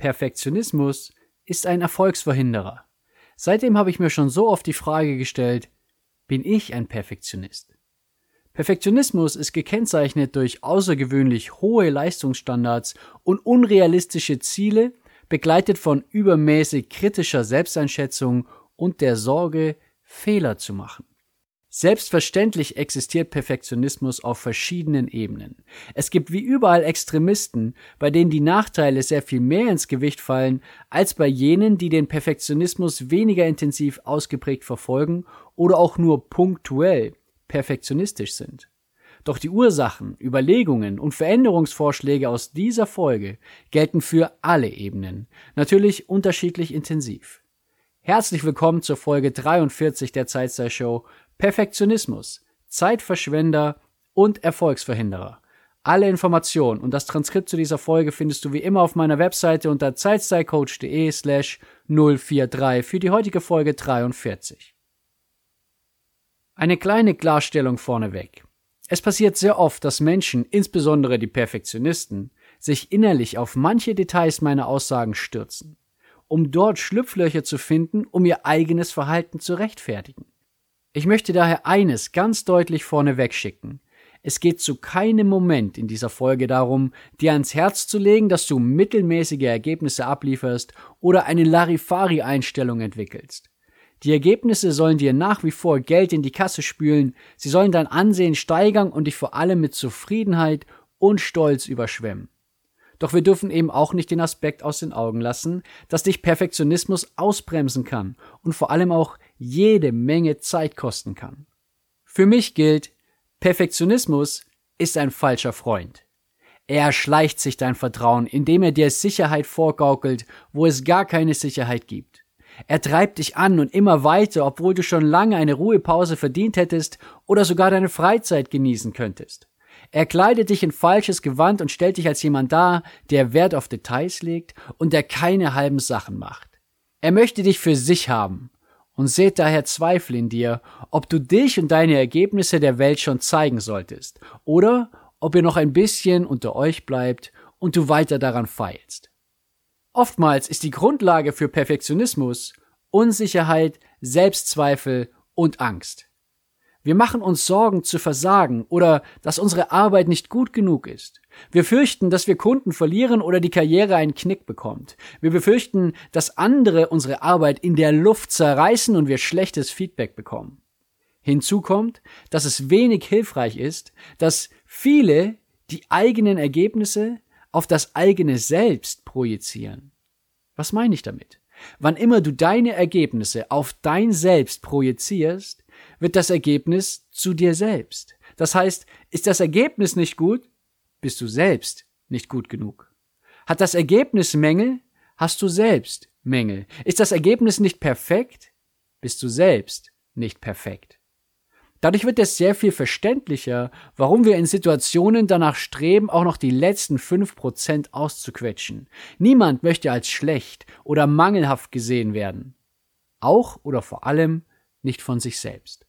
Perfektionismus ist ein Erfolgsverhinderer. Seitdem habe ich mir schon so oft die Frage gestellt, bin ich ein Perfektionist? Perfektionismus ist gekennzeichnet durch außergewöhnlich hohe Leistungsstandards und unrealistische Ziele, begleitet von übermäßig kritischer Selbsteinschätzung und der Sorge, Fehler zu machen. Selbstverständlich existiert Perfektionismus auf verschiedenen Ebenen. Es gibt wie überall Extremisten, bei denen die Nachteile sehr viel mehr ins Gewicht fallen, als bei jenen, die den Perfektionismus weniger intensiv ausgeprägt verfolgen oder auch nur punktuell perfektionistisch sind. Doch die Ursachen, Überlegungen und Veränderungsvorschläge aus dieser Folge gelten für alle Ebenen, natürlich unterschiedlich intensiv. Herzlich willkommen zur Folge 43 der Zeitstyle Show Perfektionismus, Zeitverschwender und Erfolgsverhinderer. Alle Informationen und das Transkript zu dieser Folge findest du wie immer auf meiner Webseite unter zeitstylecoach.de slash 043 für die heutige Folge 43. Eine kleine Klarstellung vorneweg. Es passiert sehr oft, dass Menschen, insbesondere die Perfektionisten, sich innerlich auf manche Details meiner Aussagen stürzen, um dort Schlupflöcher zu finden, um ihr eigenes Verhalten zu rechtfertigen. Ich möchte daher eines ganz deutlich vorneweg schicken. Es geht zu keinem Moment in dieser Folge darum, dir ans Herz zu legen, dass du mittelmäßige Ergebnisse ablieferst oder eine Larifari-Einstellung entwickelst. Die Ergebnisse sollen dir nach wie vor Geld in die Kasse spülen, sie sollen dein Ansehen steigern und dich vor allem mit Zufriedenheit und Stolz überschwemmen. Doch wir dürfen eben auch nicht den Aspekt aus den Augen lassen, dass dich Perfektionismus ausbremsen kann und vor allem auch jede Menge Zeit kosten kann. Für mich gilt, Perfektionismus ist ein falscher Freund. Er erschleicht sich dein Vertrauen, indem er dir Sicherheit vorgaukelt, wo es gar keine Sicherheit gibt. Er treibt dich an und immer weiter, obwohl du schon lange eine Ruhepause verdient hättest oder sogar deine Freizeit genießen könntest. Er kleidet dich in falsches Gewand und stellt dich als jemand dar, der Wert auf Details legt und der keine halben Sachen macht. Er möchte dich für sich haben und seht daher Zweifel in dir, ob du dich und deine Ergebnisse der Welt schon zeigen solltest oder ob ihr noch ein bisschen unter euch bleibt und du weiter daran feilst. Oftmals ist die Grundlage für Perfektionismus Unsicherheit, Selbstzweifel und Angst. Wir machen uns Sorgen zu versagen oder dass unsere Arbeit nicht gut genug ist. Wir fürchten, dass wir Kunden verlieren oder die Karriere einen Knick bekommt. Wir befürchten, dass andere unsere Arbeit in der Luft zerreißen und wir schlechtes Feedback bekommen. Hinzu kommt, dass es wenig hilfreich ist, dass viele die eigenen Ergebnisse auf das eigene Selbst projizieren. Was meine ich damit? Wann immer du deine Ergebnisse auf dein Selbst projizierst, wird das Ergebnis zu dir selbst. Das heißt, ist das Ergebnis nicht gut, bist du selbst nicht gut genug. Hat das Ergebnis Mängel, hast du selbst Mängel. Ist das Ergebnis nicht perfekt, bist du selbst nicht perfekt. Dadurch wird es sehr viel verständlicher, warum wir in Situationen danach streben, auch noch die letzten fünf Prozent auszuquetschen. Niemand möchte als schlecht oder mangelhaft gesehen werden. Auch oder vor allem nicht von sich selbst.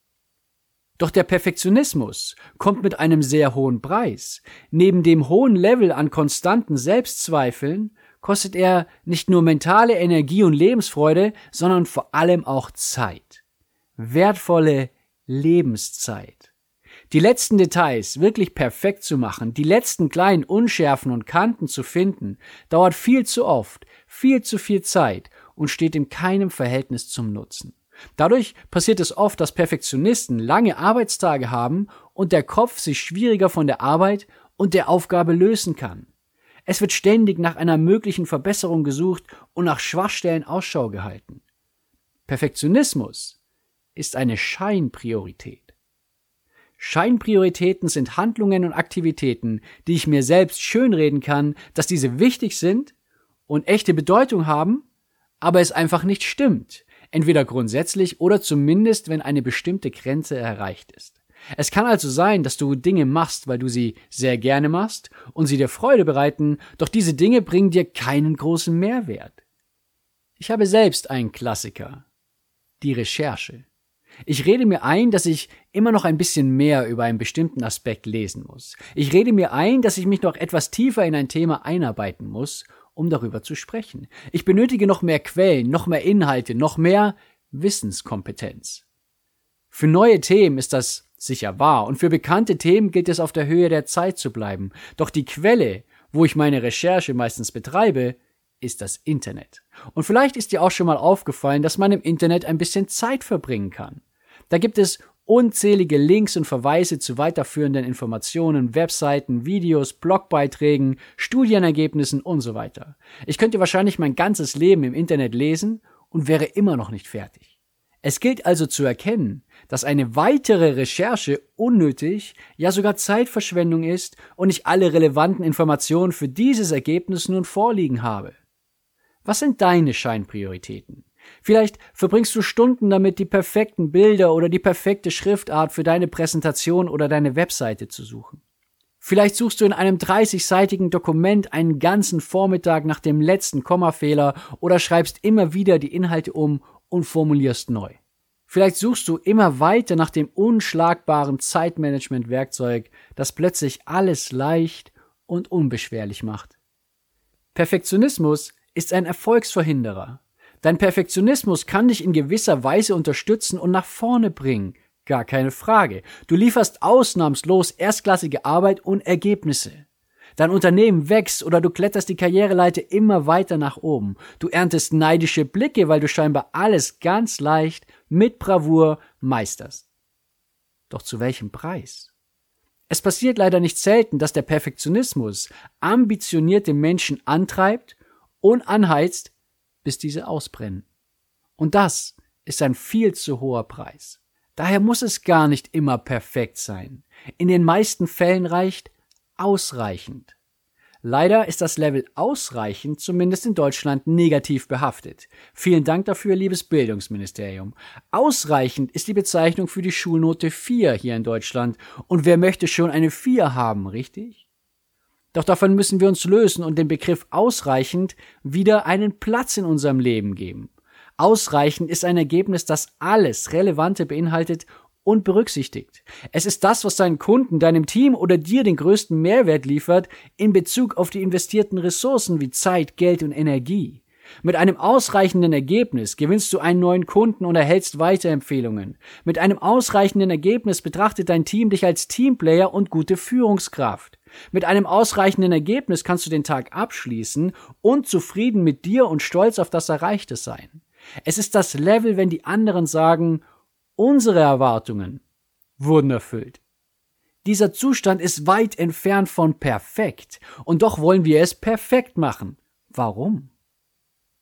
Doch der Perfektionismus kommt mit einem sehr hohen Preis. Neben dem hohen Level an konstanten Selbstzweifeln kostet er nicht nur mentale Energie und Lebensfreude, sondern vor allem auch Zeit. Wertvolle Lebenszeit. Die letzten Details wirklich perfekt zu machen, die letzten kleinen Unschärfen und Kanten zu finden, dauert viel zu oft, viel zu viel Zeit und steht in keinem Verhältnis zum Nutzen. Dadurch passiert es oft, dass Perfektionisten lange Arbeitstage haben und der Kopf sich schwieriger von der Arbeit und der Aufgabe lösen kann. Es wird ständig nach einer möglichen Verbesserung gesucht und nach Schwachstellen Ausschau gehalten. Perfektionismus ist eine Scheinpriorität. Scheinprioritäten sind Handlungen und Aktivitäten, die ich mir selbst schönreden kann, dass diese wichtig sind und echte Bedeutung haben, aber es einfach nicht stimmt, entweder grundsätzlich oder zumindest, wenn eine bestimmte Grenze erreicht ist. Es kann also sein, dass du Dinge machst, weil du sie sehr gerne machst und sie dir Freude bereiten, doch diese Dinge bringen dir keinen großen Mehrwert. Ich habe selbst einen Klassiker. Die Recherche. Ich rede mir ein, dass ich immer noch ein bisschen mehr über einen bestimmten Aspekt lesen muss. Ich rede mir ein, dass ich mich noch etwas tiefer in ein Thema einarbeiten muss, um darüber zu sprechen. Ich benötige noch mehr Quellen, noch mehr Inhalte, noch mehr Wissenskompetenz. Für neue Themen ist das sicher wahr und für bekannte Themen gilt es auf der Höhe der Zeit zu bleiben. Doch die Quelle, wo ich meine Recherche meistens betreibe, ist das Internet. Und vielleicht ist dir auch schon mal aufgefallen, dass man im Internet ein bisschen Zeit verbringen kann. Da gibt es unzählige Links und Verweise zu weiterführenden Informationen, Webseiten, Videos, Blogbeiträgen, Studienergebnissen und so weiter. Ich könnte wahrscheinlich mein ganzes Leben im Internet lesen und wäre immer noch nicht fertig. Es gilt also zu erkennen, dass eine weitere Recherche unnötig, ja sogar Zeitverschwendung ist und ich alle relevanten Informationen für dieses Ergebnis nun vorliegen habe. Was sind deine Scheinprioritäten? Vielleicht verbringst du Stunden damit, die perfekten Bilder oder die perfekte Schriftart für deine Präsentation oder deine Webseite zu suchen. Vielleicht suchst du in einem 30-seitigen Dokument einen ganzen Vormittag nach dem letzten Kommafehler oder schreibst immer wieder die Inhalte um und formulierst neu. Vielleicht suchst du immer weiter nach dem unschlagbaren Zeitmanagement-Werkzeug, das plötzlich alles leicht und unbeschwerlich macht. Perfektionismus ist ein Erfolgsverhinderer. Dein Perfektionismus kann dich in gewisser Weise unterstützen und nach vorne bringen. Gar keine Frage. Du lieferst ausnahmslos erstklassige Arbeit und Ergebnisse. Dein Unternehmen wächst oder du kletterst die Karriereleiter immer weiter nach oben. Du erntest neidische Blicke, weil du scheinbar alles ganz leicht mit Bravour meisterst. Doch zu welchem Preis? Es passiert leider nicht selten, dass der Perfektionismus ambitionierte Menschen antreibt und anheizt, bis diese ausbrennen. Und das ist ein viel zu hoher Preis. Daher muss es gar nicht immer perfekt sein. In den meisten Fällen reicht ausreichend. Leider ist das Level ausreichend zumindest in Deutschland negativ behaftet. Vielen Dank dafür, liebes Bildungsministerium. Ausreichend ist die Bezeichnung für die Schulnote 4 hier in Deutschland. Und wer möchte schon eine 4 haben, richtig? Doch davon müssen wir uns lösen und dem Begriff ausreichend wieder einen Platz in unserem Leben geben. Ausreichend ist ein Ergebnis, das alles Relevante beinhaltet und berücksichtigt. Es ist das, was deinen Kunden, deinem Team oder dir den größten Mehrwert liefert in Bezug auf die investierten Ressourcen wie Zeit, Geld und Energie. Mit einem ausreichenden Ergebnis gewinnst du einen neuen Kunden und erhältst Weiterempfehlungen. Mit einem ausreichenden Ergebnis betrachtet dein Team dich als Teamplayer und gute Führungskraft. Mit einem ausreichenden Ergebnis kannst du den Tag abschließen und zufrieden mit dir und stolz auf das Erreichte sein. Es ist das Level, wenn die anderen sagen, unsere Erwartungen wurden erfüllt. Dieser Zustand ist weit entfernt von perfekt, und doch wollen wir es perfekt machen. Warum?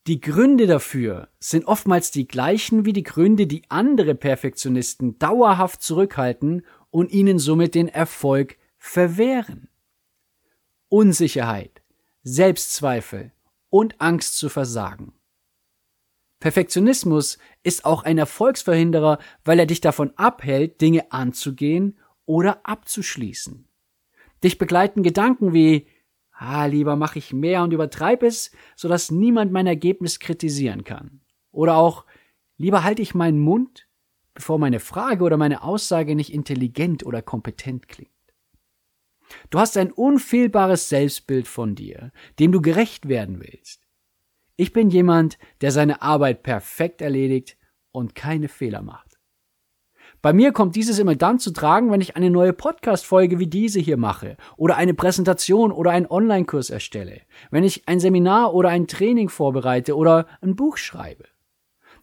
Die Gründe dafür sind oftmals die gleichen wie die Gründe, die andere Perfektionisten dauerhaft zurückhalten und ihnen somit den Erfolg verwehren. Unsicherheit, Selbstzweifel und Angst zu versagen. Perfektionismus ist auch ein Erfolgsverhinderer, weil er dich davon abhält, Dinge anzugehen oder abzuschließen. Dich begleiten Gedanken wie Ah, lieber mache ich mehr und übertreibe es, sodass niemand mein Ergebnis kritisieren kann. Oder auch lieber halte ich meinen Mund, bevor meine Frage oder meine Aussage nicht intelligent oder kompetent klingt. Du hast ein unfehlbares Selbstbild von dir, dem du gerecht werden willst. Ich bin jemand, der seine Arbeit perfekt erledigt und keine Fehler macht. Bei mir kommt dieses immer dann zu tragen, wenn ich eine neue Podcast-Folge wie diese hier mache oder eine Präsentation oder einen Online-Kurs erstelle, wenn ich ein Seminar oder ein Training vorbereite oder ein Buch schreibe.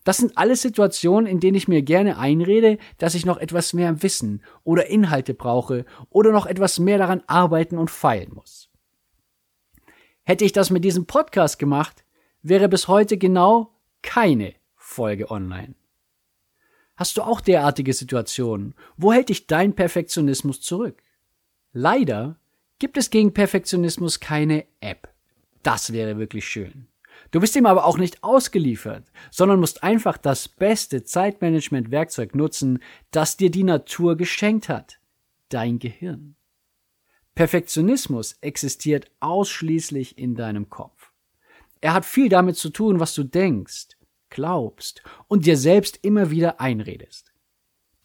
Das sind alles Situationen, in denen ich mir gerne einrede, dass ich noch etwas mehr Wissen oder Inhalte brauche oder noch etwas mehr daran arbeiten und feilen muss. Hätte ich das mit diesem Podcast gemacht, wäre bis heute genau keine Folge online. Hast du auch derartige Situationen? Wo hält dich dein Perfektionismus zurück? Leider gibt es gegen Perfektionismus keine App. Das wäre wirklich schön. Du bist ihm aber auch nicht ausgeliefert, sondern musst einfach das beste Zeitmanagement-Werkzeug nutzen, das dir die Natur geschenkt hat. Dein Gehirn. Perfektionismus existiert ausschließlich in deinem Kopf. Er hat viel damit zu tun, was du denkst, glaubst und dir selbst immer wieder einredest.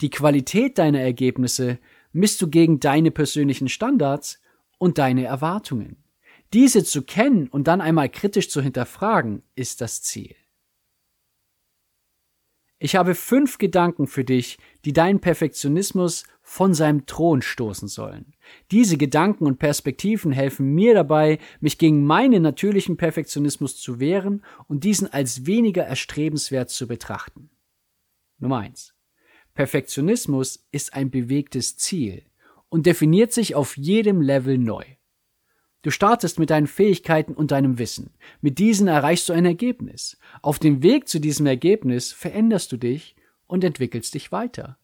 Die Qualität deiner Ergebnisse misst du gegen deine persönlichen Standards und deine Erwartungen. Diese zu kennen und dann einmal kritisch zu hinterfragen, ist das Ziel. Ich habe fünf Gedanken für dich, die deinen Perfektionismus von seinem Thron stoßen sollen. Diese Gedanken und Perspektiven helfen mir dabei, mich gegen meinen natürlichen Perfektionismus zu wehren und diesen als weniger erstrebenswert zu betrachten. Nummer eins: Perfektionismus ist ein bewegtes Ziel und definiert sich auf jedem Level neu. Du startest mit deinen Fähigkeiten und deinem Wissen. Mit diesen erreichst du ein Ergebnis. Auf dem Weg zu diesem Ergebnis veränderst du dich und entwickelst dich weiter.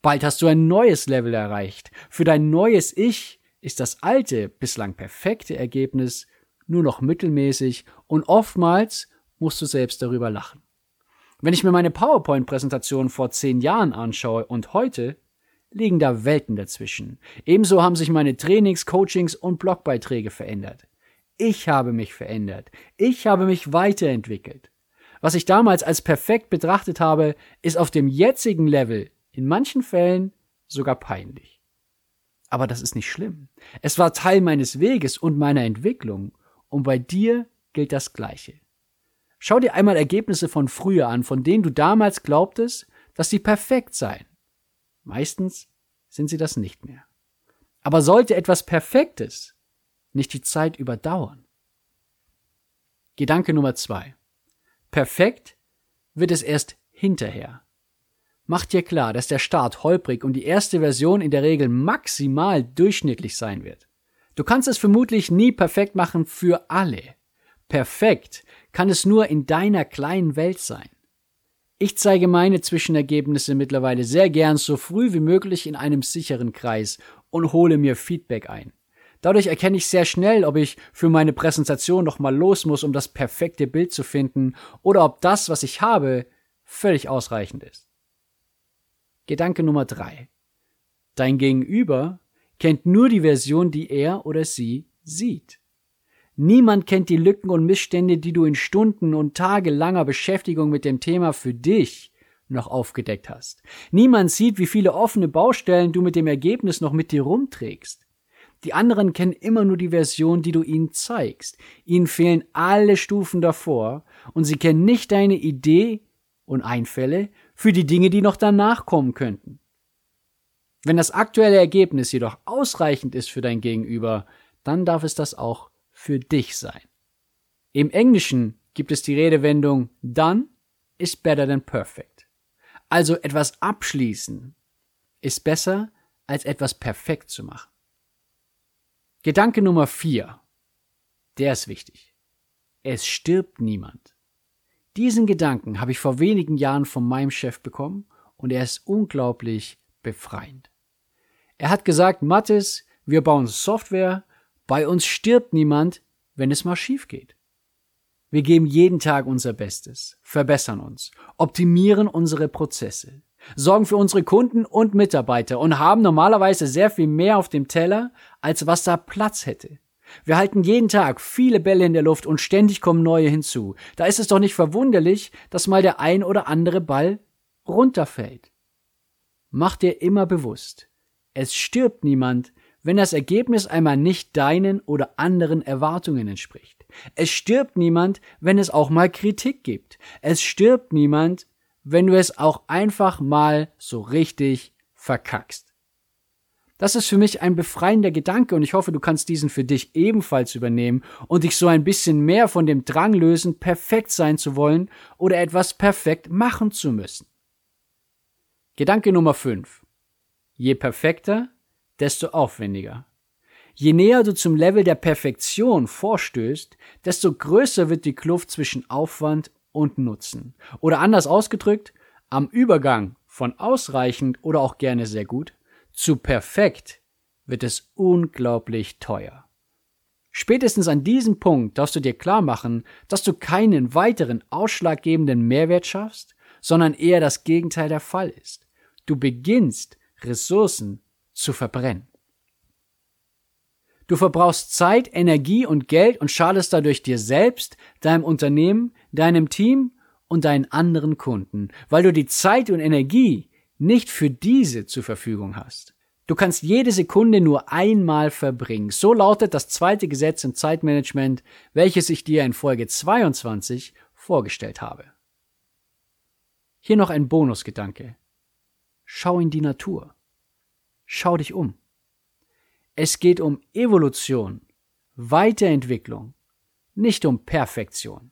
Bald hast du ein neues Level erreicht. Für dein neues Ich ist das alte, bislang perfekte Ergebnis nur noch mittelmäßig und oftmals musst du selbst darüber lachen. Wenn ich mir meine PowerPoint-Präsentation vor zehn Jahren anschaue und heute, liegen da Welten dazwischen. Ebenso haben sich meine Trainings, Coachings und Blogbeiträge verändert. Ich habe mich verändert. Ich habe mich weiterentwickelt. Was ich damals als perfekt betrachtet habe, ist auf dem jetzigen Level in manchen Fällen sogar peinlich. Aber das ist nicht schlimm. Es war Teil meines Weges und meiner Entwicklung. Und bei dir gilt das Gleiche. Schau dir einmal Ergebnisse von früher an, von denen du damals glaubtest, dass sie perfekt seien. Meistens sind sie das nicht mehr. Aber sollte etwas Perfektes nicht die Zeit überdauern? Gedanke Nummer zwei. Perfekt wird es erst hinterher. Mach dir klar, dass der Start holprig und die erste Version in der Regel maximal durchschnittlich sein wird. Du kannst es vermutlich nie perfekt machen für alle. Perfekt kann es nur in deiner kleinen Welt sein. Ich zeige meine Zwischenergebnisse mittlerweile sehr gern so früh wie möglich in einem sicheren Kreis und hole mir Feedback ein. Dadurch erkenne ich sehr schnell, ob ich für meine Präsentation nochmal los muss, um das perfekte Bild zu finden, oder ob das, was ich habe, völlig ausreichend ist. Gedanke Nummer drei: Dein Gegenüber kennt nur die Version, die er oder sie sieht. Niemand kennt die Lücken und Missstände, die du in Stunden und tagelanger Beschäftigung mit dem Thema für dich noch aufgedeckt hast. Niemand sieht, wie viele offene Baustellen du mit dem Ergebnis noch mit dir rumträgst. Die anderen kennen immer nur die Version, die du ihnen zeigst. Ihnen fehlen alle Stufen davor und sie kennen nicht deine Idee und Einfälle für die Dinge, die noch danach kommen könnten. Wenn das aktuelle Ergebnis jedoch ausreichend ist für dein Gegenüber, dann darf es das auch für dich sein. Im Englischen gibt es die Redewendung done is better than perfect. Also etwas abschließen ist besser als etwas perfekt zu machen. Gedanke Nummer vier. Der ist wichtig. Es stirbt niemand. Diesen Gedanken habe ich vor wenigen Jahren von meinem Chef bekommen und er ist unglaublich befreiend. Er hat gesagt, Mathis, wir bauen Software, bei uns stirbt niemand, wenn es mal schief geht. Wir geben jeden Tag unser Bestes, verbessern uns, optimieren unsere Prozesse, sorgen für unsere Kunden und Mitarbeiter und haben normalerweise sehr viel mehr auf dem Teller, als was da Platz hätte. Wir halten jeden Tag viele Bälle in der Luft und ständig kommen neue hinzu. Da ist es doch nicht verwunderlich, dass mal der ein oder andere Ball runterfällt. Mach dir immer bewusst, es stirbt niemand, wenn das Ergebnis einmal nicht deinen oder anderen Erwartungen entspricht. Es stirbt niemand, wenn es auch mal Kritik gibt. Es stirbt niemand, wenn du es auch einfach mal so richtig verkackst. Das ist für mich ein befreiender Gedanke und ich hoffe, du kannst diesen für dich ebenfalls übernehmen und dich so ein bisschen mehr von dem Drang lösen, perfekt sein zu wollen oder etwas perfekt machen zu müssen. Gedanke Nummer 5. Je perfekter, desto aufwendiger. Je näher du zum Level der Perfektion vorstößt, desto größer wird die Kluft zwischen Aufwand und Nutzen. Oder anders ausgedrückt, am Übergang von ausreichend oder auch gerne sehr gut zu perfekt wird es unglaublich teuer. Spätestens an diesem Punkt darfst du dir klar machen, dass du keinen weiteren ausschlaggebenden Mehrwert schaffst, sondern eher das Gegenteil der Fall ist. Du beginnst Ressourcen zu verbrennen. Du verbrauchst Zeit, Energie und Geld und schadest dadurch dir selbst, deinem Unternehmen, deinem Team und deinen anderen Kunden, weil du die Zeit und Energie nicht für diese zur Verfügung hast. Du kannst jede Sekunde nur einmal verbringen. So lautet das zweite Gesetz im Zeitmanagement, welches ich dir in Folge 22 vorgestellt habe. Hier noch ein Bonusgedanke. Schau in die Natur. Schau dich um. Es geht um Evolution, Weiterentwicklung, nicht um Perfektion.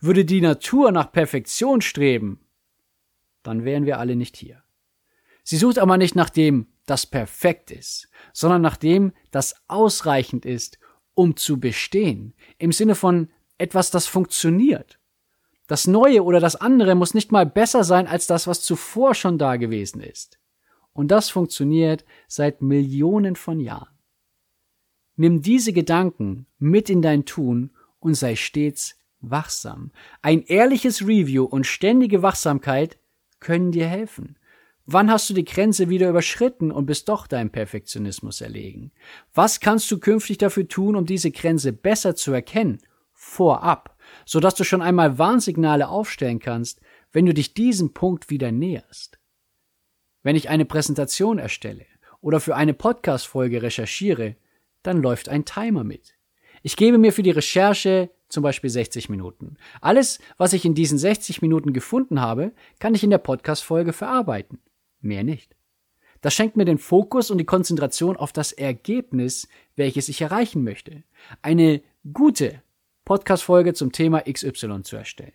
Würde die Natur nach Perfektion streben, dann wären wir alle nicht hier. Sie sucht aber nicht nach dem, das perfekt ist, sondern nach dem, das ausreichend ist, um zu bestehen, im Sinne von etwas, das funktioniert. Das Neue oder das andere muss nicht mal besser sein als das, was zuvor schon da gewesen ist. Und das funktioniert seit Millionen von Jahren. Nimm diese Gedanken mit in dein Tun und sei stets wachsam. Ein ehrliches Review und ständige Wachsamkeit können dir helfen. Wann hast du die Grenze wieder überschritten und bist doch deinem Perfektionismus erlegen? Was kannst du künftig dafür tun, um diese Grenze besser zu erkennen? Vorab, sodass du schon einmal Warnsignale aufstellen kannst, wenn du dich diesem Punkt wieder näherst. Wenn ich eine Präsentation erstelle oder für eine Podcast-Folge recherchiere, dann läuft ein Timer mit. Ich gebe mir für die Recherche zum Beispiel 60 Minuten. Alles, was ich in diesen 60 Minuten gefunden habe, kann ich in der Podcast-Folge verarbeiten. Mehr nicht. Das schenkt mir den Fokus und die Konzentration auf das Ergebnis, welches ich erreichen möchte. Eine gute Podcast-Folge zum Thema XY zu erstellen.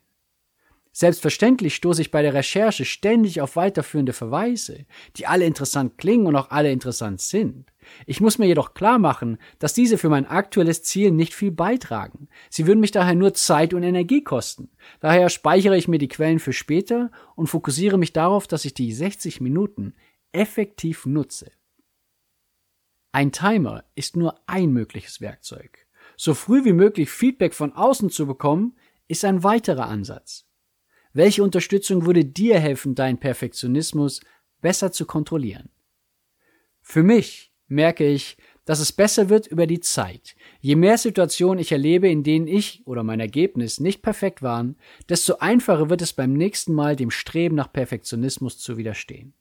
Selbstverständlich stoße ich bei der Recherche ständig auf weiterführende Verweise, die alle interessant klingen und auch alle interessant sind. Ich muss mir jedoch klar machen, dass diese für mein aktuelles Ziel nicht viel beitragen. Sie würden mich daher nur Zeit und Energie kosten. Daher speichere ich mir die Quellen für später und fokussiere mich darauf, dass ich die 60 Minuten effektiv nutze. Ein Timer ist nur ein mögliches Werkzeug. So früh wie möglich Feedback von außen zu bekommen, ist ein weiterer Ansatz. Welche Unterstützung würde dir helfen, deinen Perfektionismus besser zu kontrollieren? Für mich merke ich, dass es besser wird über die Zeit. Je mehr Situationen ich erlebe, in denen ich oder mein Ergebnis nicht perfekt waren, desto einfacher wird es beim nächsten Mal dem Streben nach Perfektionismus zu widerstehen.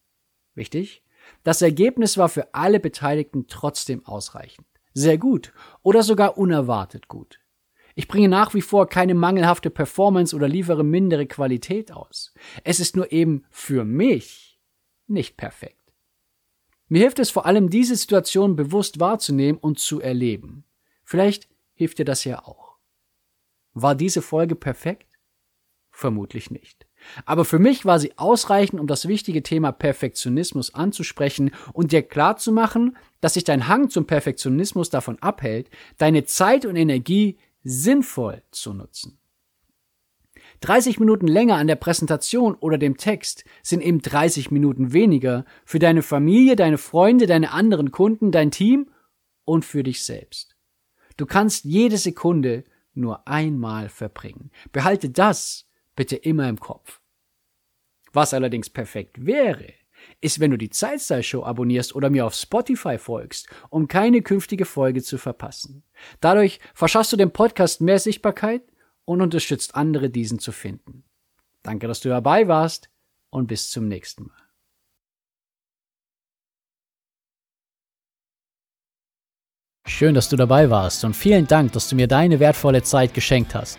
Wichtig? Das Ergebnis war für alle Beteiligten trotzdem ausreichend. Sehr gut oder sogar unerwartet gut. Ich bringe nach wie vor keine mangelhafte Performance oder liefere mindere Qualität aus. Es ist nur eben für mich nicht perfekt. Mir hilft es vor allem, diese Situation bewusst wahrzunehmen und zu erleben. Vielleicht hilft dir das ja auch. War diese Folge perfekt? Vermutlich nicht. Aber für mich war sie ausreichend, um das wichtige Thema Perfektionismus anzusprechen und dir klarzumachen, dass sich dein Hang zum Perfektionismus davon abhält, deine Zeit und Energie sinnvoll zu nutzen. 30 Minuten länger an der Präsentation oder dem Text sind eben 30 Minuten weniger für deine Familie, deine Freunde, deine anderen Kunden, dein Team und für dich selbst. Du kannst jede Sekunde nur einmal verbringen. Behalte das bitte immer im Kopf. Was allerdings perfekt wäre, ist, wenn du die Zeitstyle Show abonnierst oder mir auf Spotify folgst, um keine künftige Folge zu verpassen. Dadurch verschaffst du dem Podcast mehr Sichtbarkeit und unterstützt andere, diesen zu finden. Danke, dass du dabei warst und bis zum nächsten Mal. Schön, dass du dabei warst und vielen Dank, dass du mir deine wertvolle Zeit geschenkt hast.